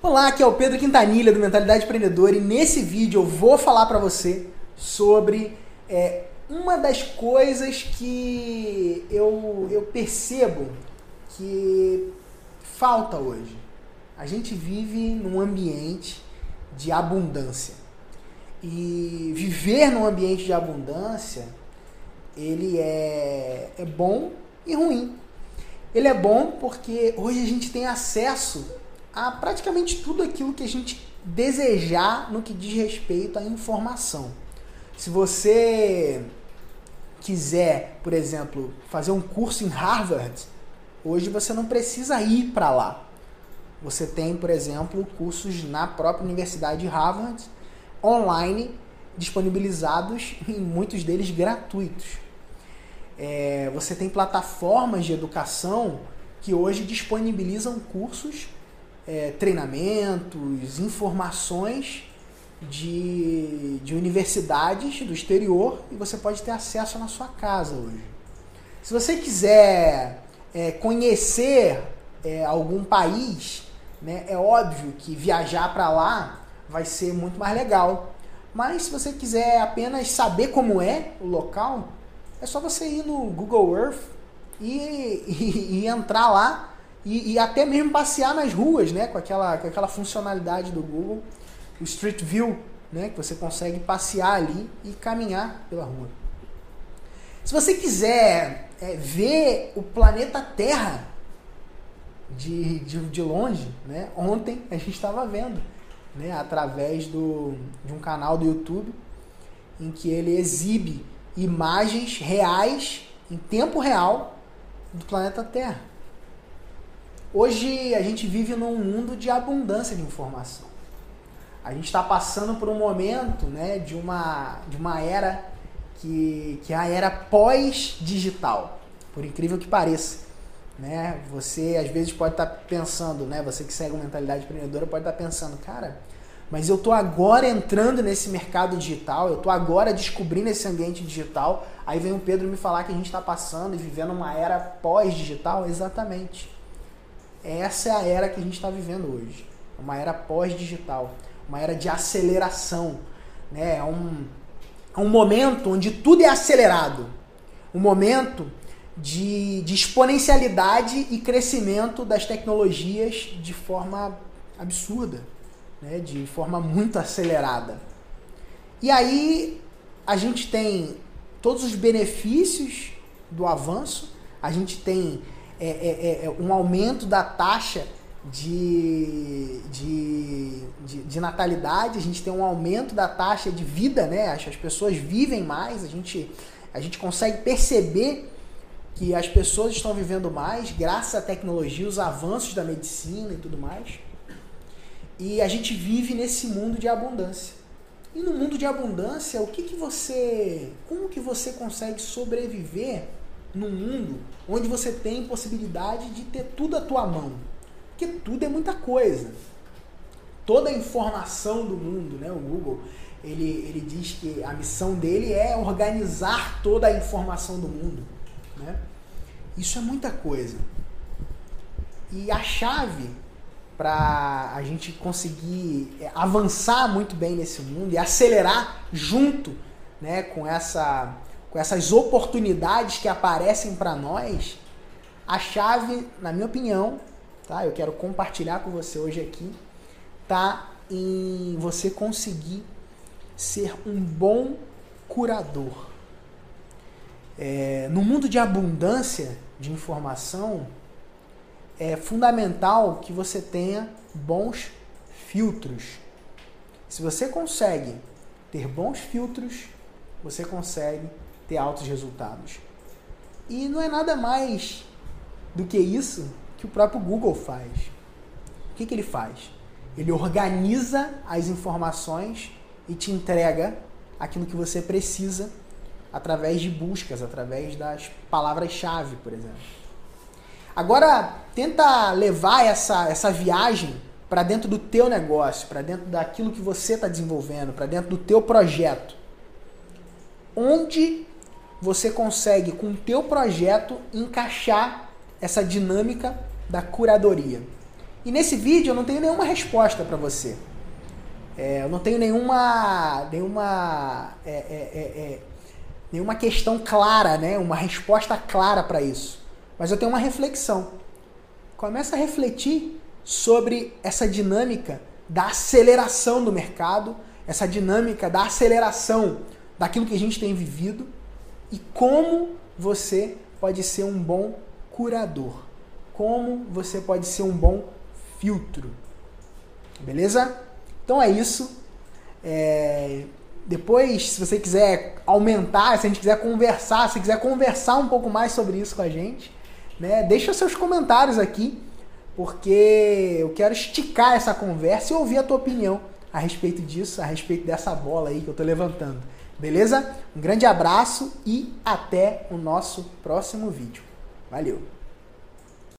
Olá, aqui é o Pedro Quintanilha do Mentalidade Empreendedora e nesse vídeo eu vou falar para você sobre é, uma das coisas que eu, eu percebo que falta hoje. A gente vive num ambiente de abundância. E viver num ambiente de abundância, ele é, é bom e ruim. Ele é bom porque hoje a gente tem acesso a praticamente tudo aquilo que a gente desejar no que diz respeito à informação. Se você quiser, por exemplo, fazer um curso em Harvard, hoje você não precisa ir para lá. Você tem, por exemplo, cursos na própria Universidade de Harvard online disponibilizados e muitos deles gratuitos. É, você tem plataformas de educação que hoje disponibilizam cursos é, treinamentos, informações de, de universidades do exterior e você pode ter acesso na sua casa hoje. Se você quiser é, conhecer é, algum país, né, é óbvio que viajar para lá vai ser muito mais legal. Mas se você quiser apenas saber como é o local, é só você ir no Google Earth e, e, e entrar lá e, e, até mesmo passear nas ruas, né, com aquela, com aquela funcionalidade do Google, o Street View, né, que você consegue passear ali e caminhar pela rua. Se você quiser é, ver o planeta Terra de, de, de longe, né, ontem a gente estava vendo, né, através do, de um canal do YouTube, em que ele exibe imagens reais, em tempo real, do planeta Terra. Hoje a gente vive num mundo de abundância de informação. A gente está passando por um momento né, de, uma, de uma era que, que é a era pós-digital, por incrível que pareça. Né? Você às vezes pode estar tá pensando, né? você que segue uma mentalidade empreendedora pode estar tá pensando, cara, mas eu estou agora entrando nesse mercado digital, eu estou agora descobrindo esse ambiente digital. Aí vem o Pedro me falar que a gente está passando e vivendo uma era pós-digital. Exatamente. Essa é a era que a gente está vivendo hoje. Uma era pós-digital, uma era de aceleração. Né? É, um, é um momento onde tudo é acelerado. Um momento de, de exponencialidade e crescimento das tecnologias de forma absurda, né? de forma muito acelerada. E aí a gente tem todos os benefícios do avanço, a gente tem é, é, é, é, um aumento da taxa de, de, de, de, natalidade, a gente tem um aumento da taxa de vida, né? As, as pessoas vivem mais, a gente, a gente consegue perceber que as pessoas estão vivendo mais graças à tecnologia, os avanços da medicina e tudo mais. E a gente vive nesse mundo de abundância. E no mundo de abundância, o que, que você. Como que você consegue sobreviver num mundo onde você tem possibilidade de ter tudo à tua mão. Porque tudo é muita coisa. Toda a informação do mundo, né? O Google, ele, ele diz que a missão dele é organizar toda a informação do mundo, né? Isso é muita coisa. E a chave para a gente conseguir é, avançar muito bem nesse mundo e acelerar junto né, com essa com essas oportunidades que aparecem para nós, a chave, na minha opinião, tá? Eu quero compartilhar com você hoje aqui, tá em você conseguir ser um bom curador. É, no mundo de abundância de informação, é fundamental que você tenha bons filtros. Se você consegue ter bons filtros, você consegue ter altos resultados. E não é nada mais do que isso que o próprio Google faz. O que, que ele faz? Ele organiza as informações e te entrega aquilo que você precisa através de buscas, através das palavras-chave, por exemplo. Agora, tenta levar essa, essa viagem para dentro do teu negócio, para dentro daquilo que você está desenvolvendo, para dentro do teu projeto. Onde você consegue, com o teu projeto, encaixar essa dinâmica da curadoria. E nesse vídeo eu não tenho nenhuma resposta para você. É, eu não tenho nenhuma, nenhuma, é, é, é, é nenhuma questão clara, né? uma resposta clara para isso. Mas eu tenho uma reflexão. Começa a refletir sobre essa dinâmica da aceleração do mercado, essa dinâmica da aceleração daquilo que a gente tem vivido e como você pode ser um bom curador, como você pode ser um bom filtro. Beleza? Então é isso. É... Depois, se você quiser aumentar, se a gente quiser conversar, se quiser conversar um pouco mais sobre isso com a gente, né, deixa seus comentários aqui, porque eu quero esticar essa conversa e ouvir a tua opinião a respeito disso, a respeito dessa bola aí que eu tô levantando. Beleza? Um grande abraço e até o nosso próximo vídeo. Valeu!